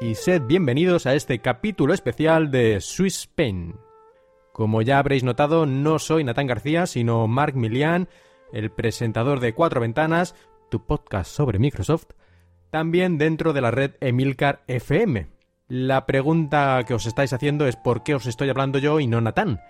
Y sed bienvenidos a este capítulo especial de Swiss Spain. Como ya habréis notado, no soy Natán García, sino Mark Milian, el presentador de Cuatro Ventanas, tu podcast sobre Microsoft, también dentro de la red Emilcar FM. La pregunta que os estáis haciendo es por qué os estoy hablando yo y no Natán.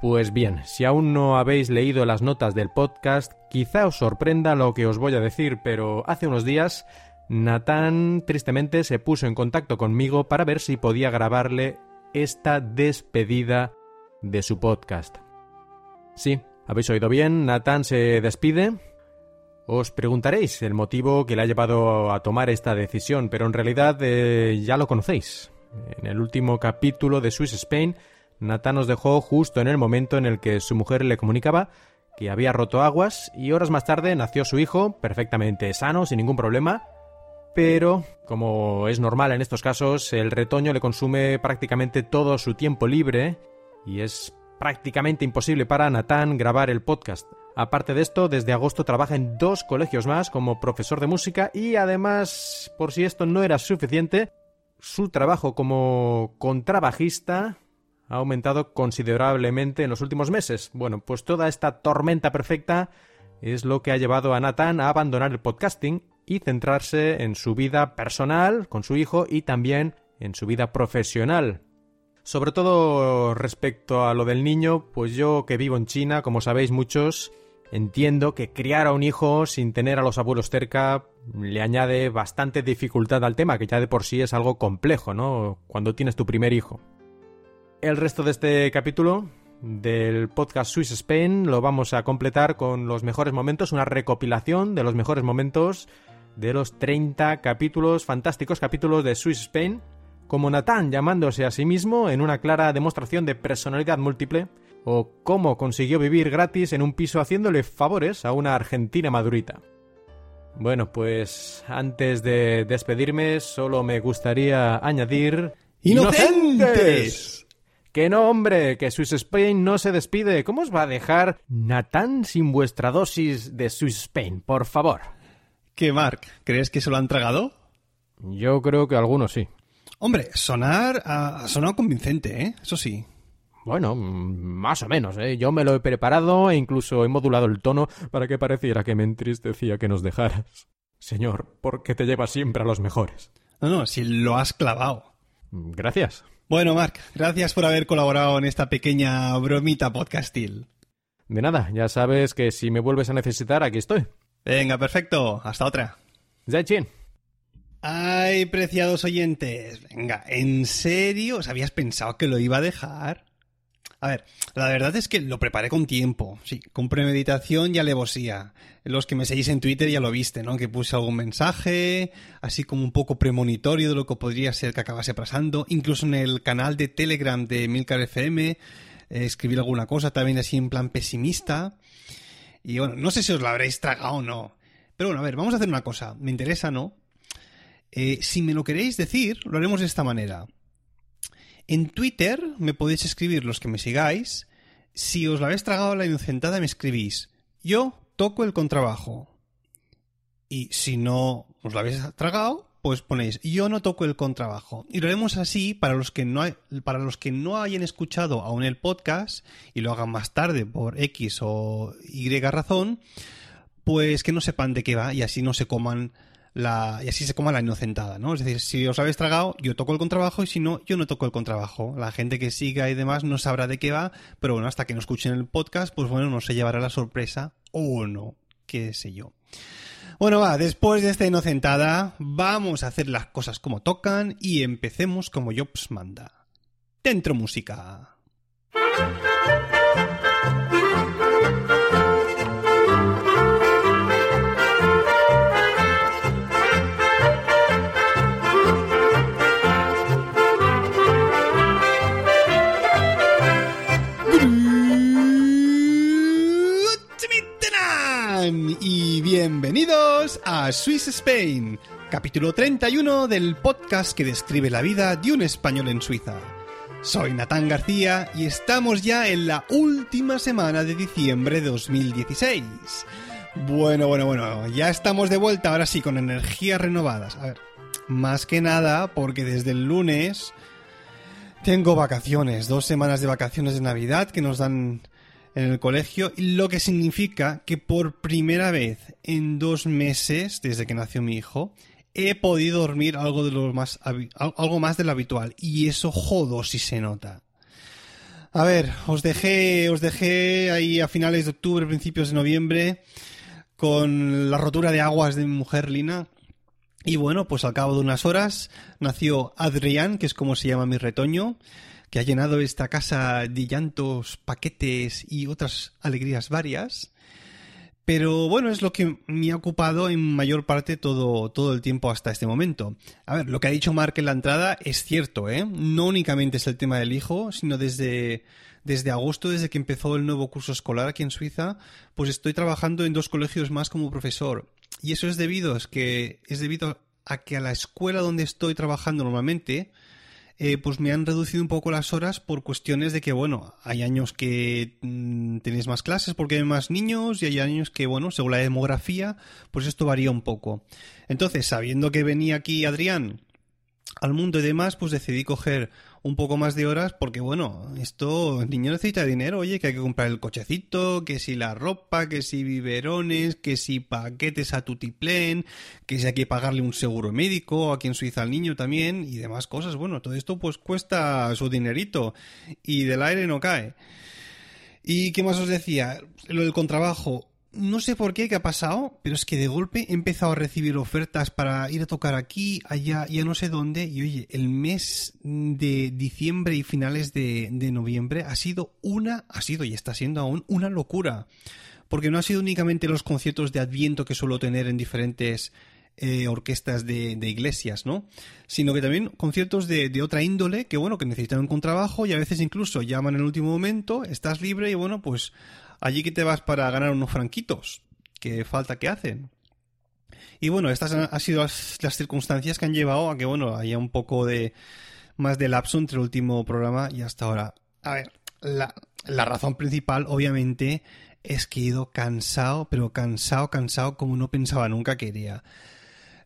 Pues bien, si aún no habéis leído las notas del podcast, quizá os sorprenda lo que os voy a decir, pero hace unos días Natán tristemente se puso en contacto conmigo para ver si podía grabarle esta despedida de su podcast. Sí, habéis oído bien, Natán se despide. Os preguntaréis el motivo que le ha llevado a tomar esta decisión, pero en realidad eh, ya lo conocéis. En el último capítulo de Swiss Spain, Natán nos dejó justo en el momento en el que su mujer le comunicaba que había roto aguas y horas más tarde nació su hijo, perfectamente sano, sin ningún problema, pero, como es normal en estos casos, el retoño le consume prácticamente todo su tiempo libre y es prácticamente imposible para Natán grabar el podcast. Aparte de esto, desde agosto trabaja en dos colegios más como profesor de música y además, por si esto no era suficiente, su trabajo como contrabajista ha aumentado considerablemente en los últimos meses. Bueno, pues toda esta tormenta perfecta es lo que ha llevado a Nathan a abandonar el podcasting y centrarse en su vida personal con su hijo y también en su vida profesional. Sobre todo respecto a lo del niño, pues yo que vivo en China, como sabéis muchos, entiendo que criar a un hijo sin tener a los abuelos cerca le añade bastante dificultad al tema, que ya de por sí es algo complejo, ¿no? Cuando tienes tu primer hijo. El resto de este capítulo del podcast Swiss Spain lo vamos a completar con los mejores momentos, una recopilación de los mejores momentos de los 30 capítulos, fantásticos capítulos de Swiss Spain, como Nathan llamándose a sí mismo en una clara demostración de personalidad múltiple, o cómo consiguió vivir gratis en un piso haciéndole favores a una argentina madurita. Bueno, pues antes de despedirme, solo me gustaría añadir... ¡Inocentes! Que no, hombre, que Swiss Spain no se despide. ¿Cómo os va a dejar Natán sin vuestra dosis de Swiss Spain? Por favor. ¿Qué, Mark? ¿Crees que se lo han tragado? Yo creo que algunos sí. Hombre, sonar ha sonado convincente, ¿eh? Eso sí. Bueno, más o menos, ¿eh? Yo me lo he preparado e incluso he modulado el tono para que pareciera que me entristecía que nos dejaras. Señor, ¿por qué te llevas siempre a los mejores? No, no, si lo has clavado. Gracias. Bueno, Mark, gracias por haber colaborado en esta pequeña bromita podcastil. De nada, ya sabes que si me vuelves a necesitar, aquí estoy. Venga, perfecto. Hasta otra. Zaichín. Ay, preciados oyentes. Venga, ¿en serio os habías pensado que lo iba a dejar? A ver, la verdad es que lo preparé con tiempo, sí, con premeditación y alevosía. Los que me seguís en Twitter ya lo viste, ¿no? Que puse algún mensaje, así como un poco premonitorio de lo que podría ser que acabase pasando. Incluso en el canal de Telegram de Milcar FM eh, escribí alguna cosa también así en plan pesimista. Y bueno, no sé si os lo habréis tragado o no. Pero bueno, a ver, vamos a hacer una cosa. Me interesa, ¿no? Eh, si me lo queréis decir, lo haremos de esta manera. En Twitter me podéis escribir los que me sigáis. Si os lo habéis tragado la inocentada, me escribís. Yo toco el contrabajo. Y si no os lo habéis tragado, pues ponéis yo no toco el contrabajo. Y lo haremos así para los que no, hay, para los que no hayan escuchado aún el podcast y lo hagan más tarde por X o Y razón, pues que no sepan de qué va y así no se coman la, y así se coma la inocentada, ¿no? Es decir, si os habéis tragado, yo toco el contrabajo y si no, yo no toco el contrabajo. La gente que siga y demás no sabrá de qué va, pero bueno, hasta que no escuchen el podcast, pues bueno, no se llevará la sorpresa o no, qué sé yo. Bueno, va, después de esta inocentada, vamos a hacer las cosas como tocan y empecemos como Jobs manda. Dentro música. y bienvenidos a Swiss Spain, capítulo 31 del podcast que describe la vida de un español en Suiza. Soy Natán García y estamos ya en la última semana de diciembre de 2016. Bueno, bueno, bueno, ya estamos de vuelta ahora sí con energías renovadas. A ver, Más que nada porque desde el lunes tengo vacaciones, dos semanas de vacaciones de Navidad que nos dan en el colegio, lo que significa que por primera vez en dos meses, desde que nació mi hijo, he podido dormir algo de lo más algo más de lo habitual y eso jodo si se nota. A ver, os dejé os dejé ahí a finales de octubre, principios de noviembre con la rotura de aguas de mi mujer Lina. Y bueno, pues al cabo de unas horas nació Adrián, que es como se llama mi retoño, que ha llenado esta casa de llantos, paquetes y otras alegrías varias. Pero bueno, es lo que me ha ocupado en mayor parte todo, todo el tiempo hasta este momento. A ver, lo que ha dicho Mark en la entrada es cierto, ¿eh? No únicamente es el tema del hijo, sino desde, desde agosto, desde que empezó el nuevo curso escolar aquí en Suiza, pues estoy trabajando en dos colegios más como profesor. Y eso es debido, es que es debido a que a la escuela donde estoy trabajando normalmente, eh, pues me han reducido un poco las horas por cuestiones de que, bueno, hay años que mm, tenéis más clases porque hay más niños y hay años que, bueno, según la demografía, pues esto varía un poco. Entonces, sabiendo que venía aquí Adrián al mundo y demás, pues decidí coger un poco más de horas porque, bueno, esto, el niño necesita dinero, oye, que hay que comprar el cochecito, que si la ropa, que si biberones, que si paquetes a tutiplén, que si hay que pagarle un seguro médico, aquí en Suiza al niño también, y demás cosas. Bueno, todo esto pues cuesta su dinerito y del aire no cae. ¿Y qué más os decía? Lo del contrabajo no sé por qué, qué ha pasado, pero es que de golpe he empezado a recibir ofertas para ir a tocar aquí, allá, ya no sé dónde. Y oye, el mes de diciembre y finales de, noviembre ha sido una, ha sido y está siendo aún una locura. Porque no ha sido únicamente los conciertos de Adviento que suelo tener en diferentes eh, orquestas de, de, iglesias, ¿no? Sino que también conciertos de, de, otra índole que, bueno, que necesitan un contrabajo y a veces incluso llaman en el último momento, estás libre y, bueno, pues allí que te vas para ganar unos franquitos, que falta que hacen. Y bueno, estas han, sido las, circunstancias que han llevado a que, bueno, haya un poco de más de lapso entre el último programa y hasta ahora. A ver, la, la razón principal, obviamente, es que he ido cansado, pero cansado, cansado como no pensaba nunca que iría.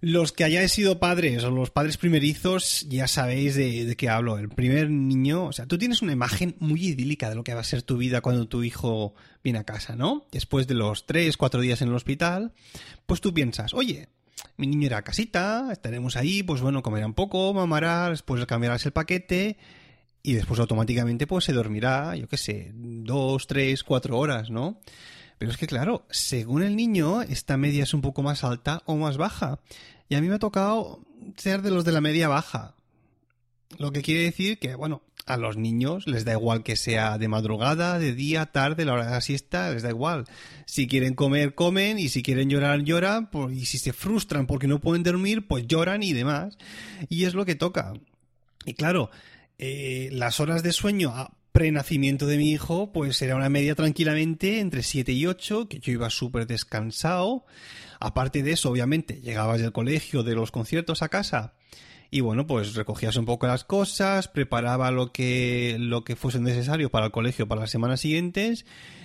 Los que hayáis sido padres o los padres primerizos ya sabéis de, qué hablo. El primer niño, o sea, tú tienes una imagen muy idílica de lo que va a ser tu vida cuando tu hijo viene a casa, ¿no? Después de los tres, cuatro días en el hospital, pues tú piensas, oye, mi niño irá a casita, estaremos ahí, pues bueno, comerá un poco, mamará, después cambiarás el paquete y después automáticamente pues se dormirá, yo qué sé, dos, tres, cuatro horas, ¿no? Pero es que claro, según el niño, esta media es un poco más alta o más baja. Y a mí me ha tocado ser de los de la media baja. Lo que quiere decir que, bueno, a los niños les da igual que sea de madrugada, de día, tarde, la hora de la siesta, les da igual. Si quieren comer, comen, y si quieren llorar, lloran, y si se frustran porque no pueden dormir, pues lloran y demás. Y es lo que toca. Y claro, eh, las horas de sueño prenacimiento de mi hijo, pues era una media tranquilamente entre 7 y 8, que yo iba súper descansado. Aparte de eso, obviamente, llegabas del colegio, de los conciertos a casa, y bueno, pues recogías un poco las cosas, preparaba lo que, lo que fuese necesario para el colegio para las semanas siguientes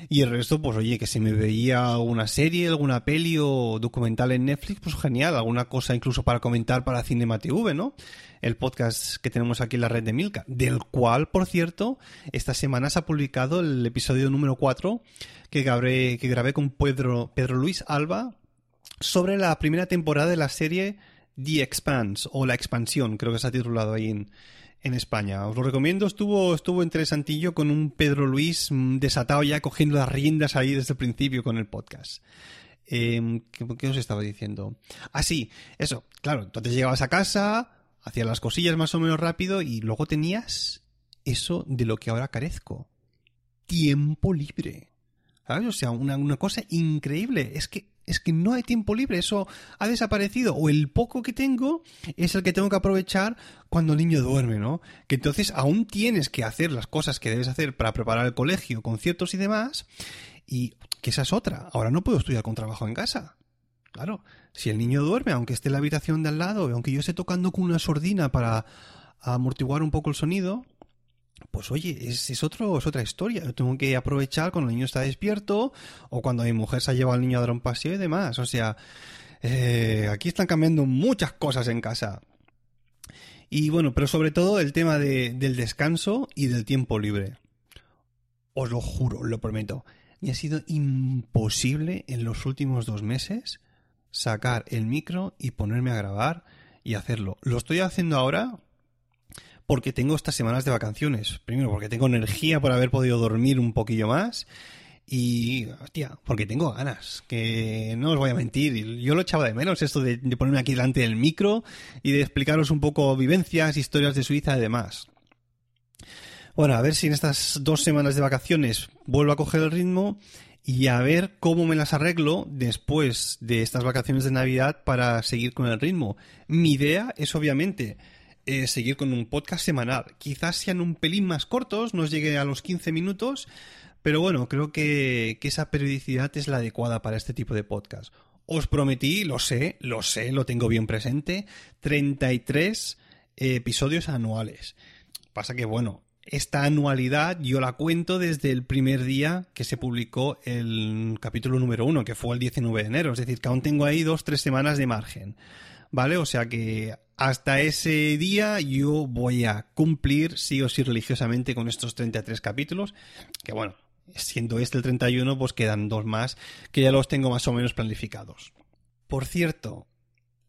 y el resto, pues oye, que si me veía alguna serie, alguna peli o documental en Netflix, pues genial, alguna cosa incluso para comentar para Cinema TV, ¿no? El podcast que tenemos aquí en la red de Milka, del cual, por cierto, esta semana se ha publicado el episodio número 4 que grabé, que grabé con Pedro, Pedro Luis Alba sobre la primera temporada de la serie The Expanse o La Expansión, creo que se ha titulado ahí en, en España. Os lo recomiendo, estuvo, estuvo interesantillo con un Pedro Luis mm, desatado ya cogiendo las riendas ahí desde el principio con el podcast. Em, ¿qué, os estaba diciendo? Ah, sí, eso, claro, entonces llegabas a casa, hacías las cosillas más o menos rápido y luego tenías eso de lo que ahora carezco. Tiempo libre. ¿Sabes? O sea, una, una cosa increíble. Es que es que no hay tiempo libre, eso ha desaparecido, o el poco que tengo es el que tengo que aprovechar cuando el niño duerme, ¿no? Que entonces aún tienes que hacer las cosas que debes hacer para preparar el colegio, conciertos y demás, y que esa es otra, ahora no puedo estudiar con trabajo en casa. Claro, si el niño duerme, aunque esté en la habitación de al lado, aunque yo esté tocando con una sordina para amortiguar un poco el sonido, pues oye, es, es, otro, es otra historia. Yo tengo que aprovechar cuando el niño está despierto o cuando mi mujer se ha llevado al niño a dar un paseo y demás. O sea, eh, aquí están cambiando muchas cosas en casa. Y bueno, pero sobre todo el tema de, del descanso y del tiempo libre. Os lo juro, lo prometo. Me ha sido imposible en los últimos dos meses sacar el micro y ponerme a grabar y hacerlo. Lo estoy haciendo ahora porque tengo estas semanas de vacaciones. Primero, porque tengo energía por haber podido dormir un poquillo más. Y, hostia, porque tengo ganas, que no os voy a mentir, yo lo echaba de menos esto de, ponerme aquí delante del micro y de explicaros un poco vivencias, historias de Suiza y demás. Bueno, a ver si en estas dos semanas de vacaciones vuelvo a coger el ritmo y a ver cómo me las arreglo después de estas vacaciones de Navidad para seguir con el ritmo. Mi idea es obviamente eh, seguir con un podcast semanal. Quizás sean un pelín más cortos, nos llegue a los 15 minutos, pero bueno, creo que, que esa periodicidad es la adecuada para este tipo de podcast. Os prometí, lo sé, lo sé, lo tengo bien presente, 33 episodios anuales. Pasa que, bueno, esta anualidad yo la cuento desde el primer día que se publicó el capítulo número uno, que fue el 19 de enero. Es decir, que aún tengo ahí dos, tres semanas de margen. ¿Vale? O sea que hasta ese día yo voy a cumplir sí o sí religiosamente con estos 33 capítulos. Que bueno, siendo este el 31, pues quedan dos más que ya los tengo más o menos planificados. Por cierto,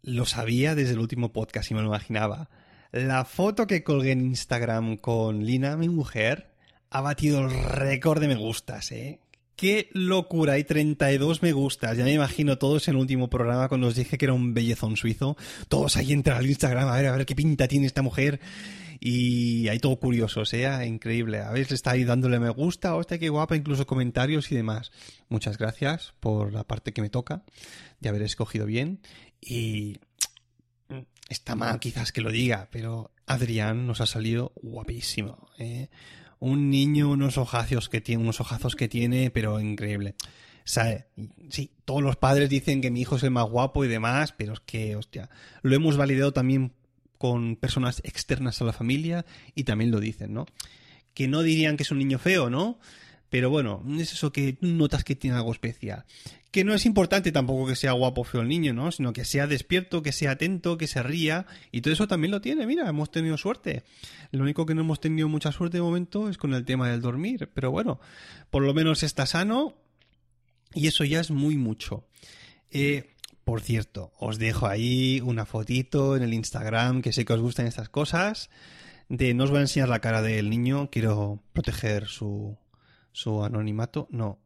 lo sabía desde el último podcast y me lo imaginaba la foto que colgué en Instagram con Lina, mi mujer, ha batido el récord de me gustas, ¿eh? ¡Qué locura! Hay 32 me gustas. Ya me imagino todos en el último programa cuando os dije que era un bellezón suizo. Todos ahí entran al Instagram a ver, a ver qué pinta tiene esta mujer. Y hay todo curiosos, ¿eh? Increíble. A ver, está ahí dándole me gusta, hostia, qué guapa, incluso comentarios y demás. Muchas gracias por la parte que me toca de haber escogido bien. Y está mal quizás que lo diga, pero Adrián nos ha salido guapísimo. ¿eh? Un niño, unos ojazos que tiene, unos ojazos que tiene, pero increíble. ¿Sabe? Sí, todos los padres dicen que mi hijo es el más guapo y demás, pero es que, hostia, lo hemos validado también con personas externas a la familia y también lo dicen, ¿no? Que no dirían que es un niño feo, ¿no? Pero bueno, es eso que notas que tiene algo especial. Que no es importante tampoco que sea guapo feo el niño, ¿no? Sino que sea despierto, que sea atento, que se ría. Y todo eso también lo tiene, mira, hemos tenido suerte. Lo único que no hemos tenido mucha suerte de momento es con el tema del dormir. Pero bueno, por lo menos está sano. Y eso ya es muy mucho. Eh, por cierto, os dejo ahí una fotito en el Instagram, que sé que os gustan estas cosas. De no os voy a enseñar la cara del niño, quiero proteger su, su anonimato. No,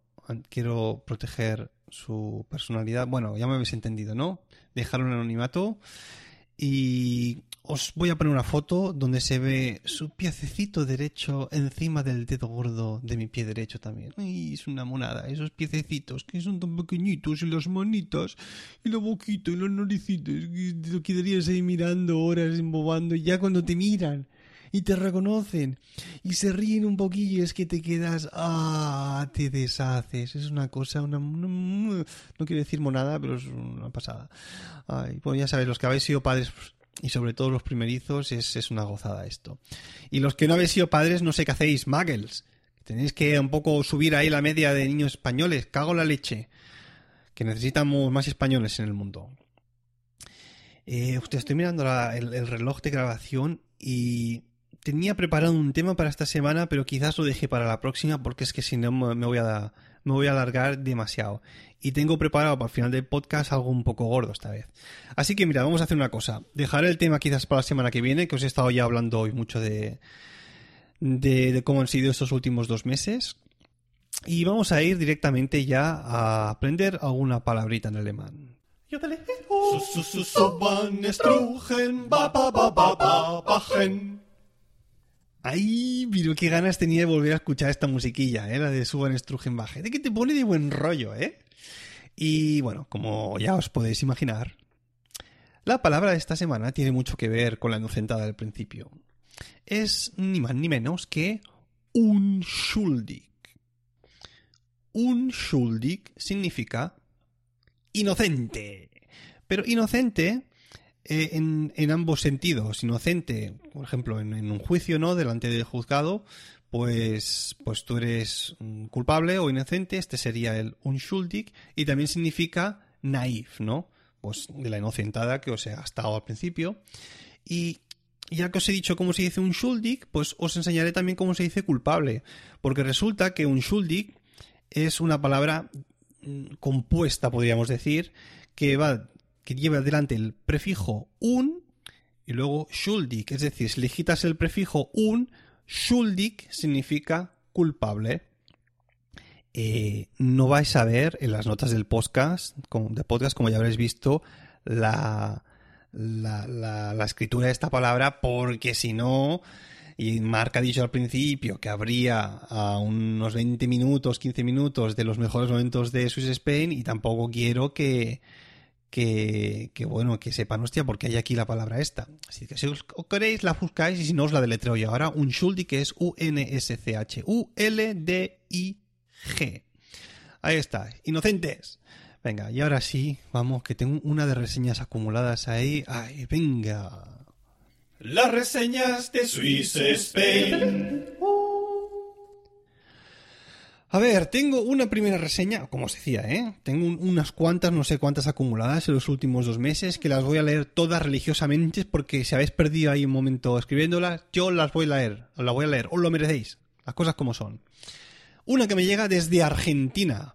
quiero proteger su personalidad. Bueno, ya me habéis entendido, ¿no? Dejar un anonimato. Y os voy a poner una foto donde se ve su piececito derecho encima del dedo gordo de mi pie derecho también. Y es una monada, esos piececitos que son tan pequeñitos y las manitas y la boquita y los naricitos que lo quedarías ahí mirando horas embobando y ya cuando te miran y te reconocen y se ríen un poquillo es que te quedas, ah, te deshaces. Es una cosa, una, no quiero decir monada, pero es una pasada. Ay, pues ya sabes, los que habéis sido padres y sobre todo los primerizos es, es una gozada esto. Y los que no habéis sido padres, no sé qué hacéis, muggles. Tenéis que un poco subir ahí la media de niños españoles. Cago la leche. Que necesitamos más españoles en el mundo. Eh, estoy mirando el reloj de grabación y tenía preparado un tema para esta semana, pero quizás lo deje para la próxima porque es que si no me voy a me voy a alargar demasiado. Y tengo preparado para el final del podcast algo un poco gordo esta vez. Así que mira, vamos a hacer una cosa. Dejaré el tema quizás para la semana que viene, que os he estado ya hablando hoy mucho de, de, de cómo han sido estos últimos dos meses. Y vamos a ir directamente ya a aprender alguna palabrita en alemán. Ay, pero qué ganas tenía de volver a escuchar esta musiquilla, ¿eh? la de Suban Strugenbach. De que te pone de buen rollo, ¿eh? Y bueno, como ya os podéis imaginar, la palabra de esta semana tiene mucho que ver con la inocentada del principio. Es ni más ni menos que unschuldig. Unschuldig significa inocente. Pero inocente eh, en, ambos sentidos. Inocente, por ejemplo, en, en, un juicio, ¿no? Delante del juzgado, pues, pues tú eres culpable o inocente. Este sería el unschuldig. Y también significa naif, ¿no? Pues de la inocentada que os he gastado al principio. Y ya que os he dicho cómo se dice un schuldig, pues os enseñaré también cómo se dice culpable. Porque resulta que un schuldig es una palabra mm, compuesta, podríamos decir, que va que lleva adelante el prefijo un y luego schuldig, es decir, si le quitas el prefijo un, schuldig significa culpable. Eh, no vais a ver en las notas del podcast, de podcast, como ya habréis visto, la, la, escritura de esta palabra, porque si no, y Mark ha dicho al principio que habría a unos 20 minutos, 15 minutos de los mejores momentos de Swiss Spain, y tampoco quiero que, que, bueno, que sepan, hostia, porque hay aquí la palabra esta. Así que si os queréis, la buscáis y si no os la deletreo yo ahora. Un Schuldi que es U-N-S-C-H. U-L-D-I-G. Ahí está. Inocentes. Venga, y ahora sí, vamos, que tengo una de reseñas acumuladas ahí. Ay, venga. Las reseñas de Swiss Spain. A ver, tengo una primera reseña, como os decía, ¿eh? Tengo unas cuantas, no sé cuántas acumuladas en los últimos dos meses, que las voy a leer todas religiosamente, porque si habéis perdido ahí un momento escribiéndolas, yo las voy a leer, las voy a leer, os lo merecéis, las cosas como son. Una que me llega desde Argentina.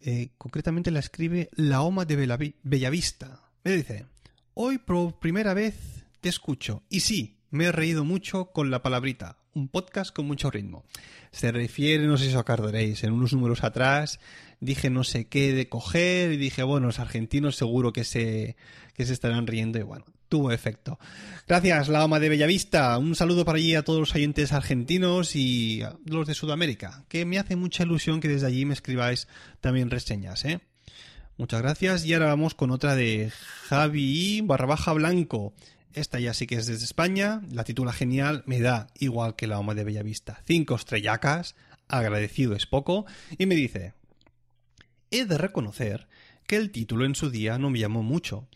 Eh, concretamente la escribe La Oma de Bellavista. Me dice, hoy por primera vez te escucho, y sí, me he reído mucho con la palabrita, un podcast con mucho ritmo. Se refiere, no sé si os acordaréis, en unos números atrás dije no sé qué de coger y dije, bueno, los argentinos seguro que se, que se estarán riendo y bueno, tuvo efecto. Gracias, la ama de Bellavista. Un saludo para allí a todos los oyentes argentinos y los de Sudamérica, que me hace mucha ilusión que desde allí me escribáis también reseñas, ¿eh? Muchas gracias y ahora vamos con otra de Javi barra baja blanco. Esta ya sí que es desde España, la titula genial, me da igual que la OMA de Bellavista. Cinco estrellacas, agradecido es poco, y me dice, he de reconocer que el título en su día no me llamó mucho,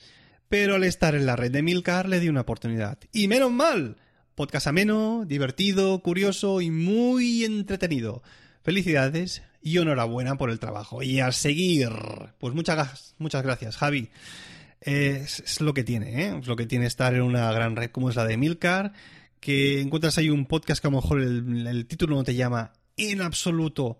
pero al estar en la red de Milcar le di una oportunidad. ¡Y menos mal! Podcast ameno, divertido, curioso y muy entretenido. Felicidades y enhorabuena por el trabajo. Y a seguir. Pues muchas, muchas gracias, Javi es, lo que tiene, ¿eh? Es lo que tiene estar en una gran red como es la de Milcar, que encuentras ahí un podcast que a lo mejor el, título no te llama en absoluto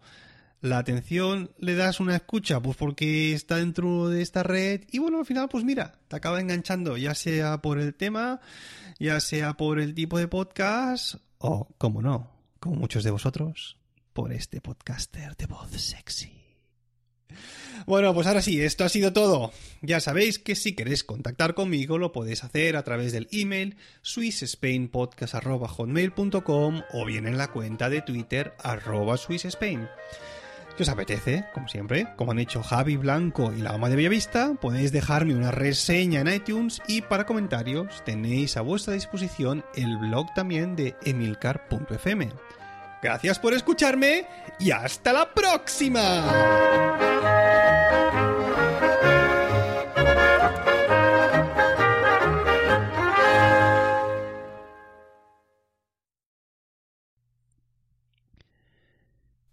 la atención, le das una escucha, pues porque está dentro de esta red y bueno, al final, pues mira, te acaba enganchando, ya sea por el tema, ya sea por el tipo de podcast o, como no, como muchos de vosotros, por este podcaster de voz sexy. Bueno, pues ahora sí, esto ha sido todo. Ya sabéis que si queréis contactar conmigo lo podéis hacer a través del email swissspainpodcast.hotmail.com o bien en la cuenta de Twitter arroba swissspain. Si os apetece, como siempre, como han hecho Javi Blanco y la Ama de Bellavista, podéis dejarme una reseña en iTunes y para comentarios tenéis a vuestra disposición el blog también de emilcar.fm. Gracias por escucharme y hasta la próxima.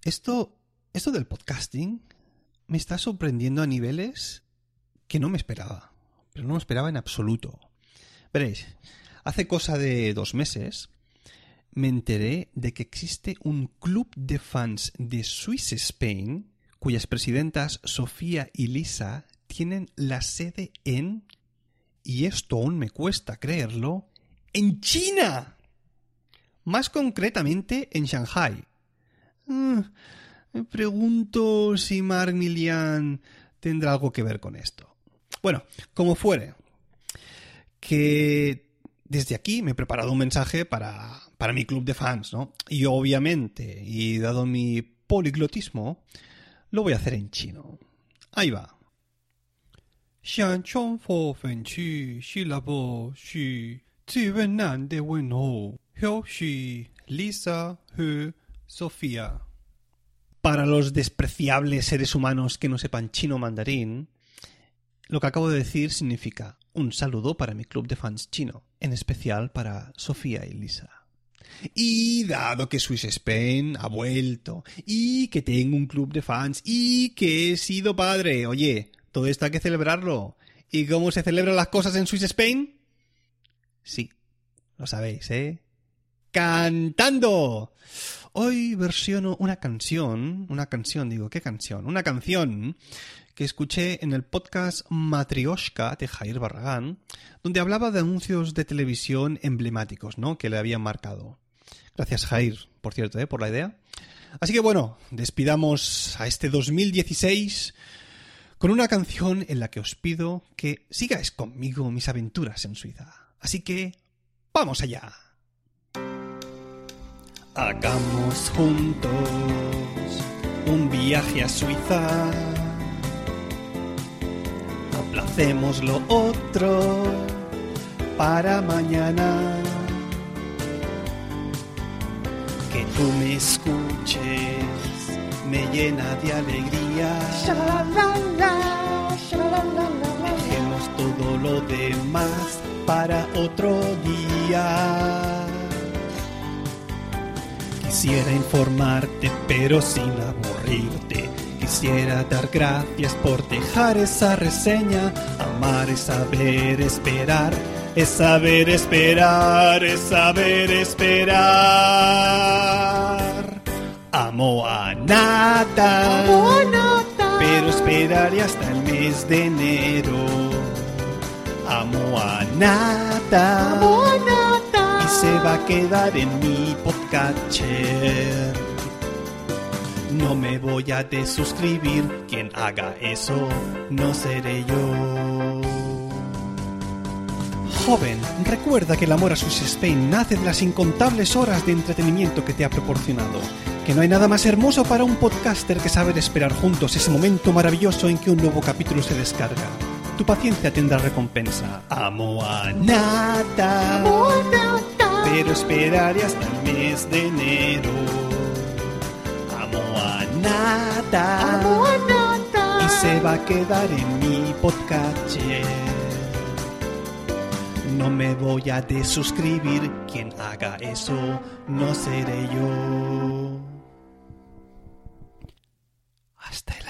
Esto, esto del podcasting me está sorprendiendo a niveles que no me esperaba. Pero no me esperaba en absoluto. Veréis, hace cosa de dos meses me enteré de que existe un club de fans de Swiss Spain cuyas presidentas Sofía y Lisa tienen la sede en, y esto aún me cuesta creerlo, en China. Más concretamente en Shanghai. Mm, me pregunto si Mark Milian tendrá algo que ver con esto. Bueno, como fuere, que desde aquí me he preparado un mensaje para, para mi club de fans, ¿no? Y obviamente, y dado mi poliglotismo, lo voy a hacer en chino. Ahí va. Para los despreciables seres humanos que no sepan chino mandarín, lo que acabo de decir significa un saludo para mi club de fans chino, en especial para Sofía y Lisa. Y dado que Swiss Spain ha vuelto, y que tengo un club de fans, y que he sido padre, oye, todo esto hay que celebrarlo. ¿Y cómo se celebran las cosas en Swiss Spain? Sí, Lo sabéis, ¿eh? Cantando. Hoy versiono una canción, una canción, digo, ¿qué canción? Una canción que escuché en el podcast Matrioshka de Jair Barragán, donde hablaba de anuncios de televisión emblemáticos, ¿no? Que le habían marcado. Gracias, Jair, por cierto, ¿eh? por la idea. Así que bueno, despidamos a este 2016 con una canción en la que os pido que sigáis conmigo mis aventuras en Suiza. Así que, ¡vamos allá! Hagamos juntos un viaje a Suiza. Aplacemos lo otro para mañana. Que tú me escuches me llena de alegría. Dejemos todo lo demás para otro día. Quisiera informarte, pero sin aburrirte. Quisiera dar gracias por dejar esa reseña. Amar es saber esperar, es saber esperar, es saber esperar. Amo a nada, pero esperaré hasta el mes de enero. Amo a nada, y se va a quedar en mi podcatcher. No me voy a desuscribir, quien haga eso no seré yo. Joven, recuerda que el amor a Swiss Spain nace de las incontables horas de entretenimiento que te ha proporcionado. Que no hay nada más hermoso para un podcaster que saber esperar juntos ese momento maravilloso en que un nuevo capítulo se descarga. Tu paciencia tendrá recompensa. Amo a nada, pero esperaré hasta el mes de enero nada. Amo a nada. Y se va a quedar en mi podcast. No me voy a desuscribir. Quien haga eso no seré yo. Hasta el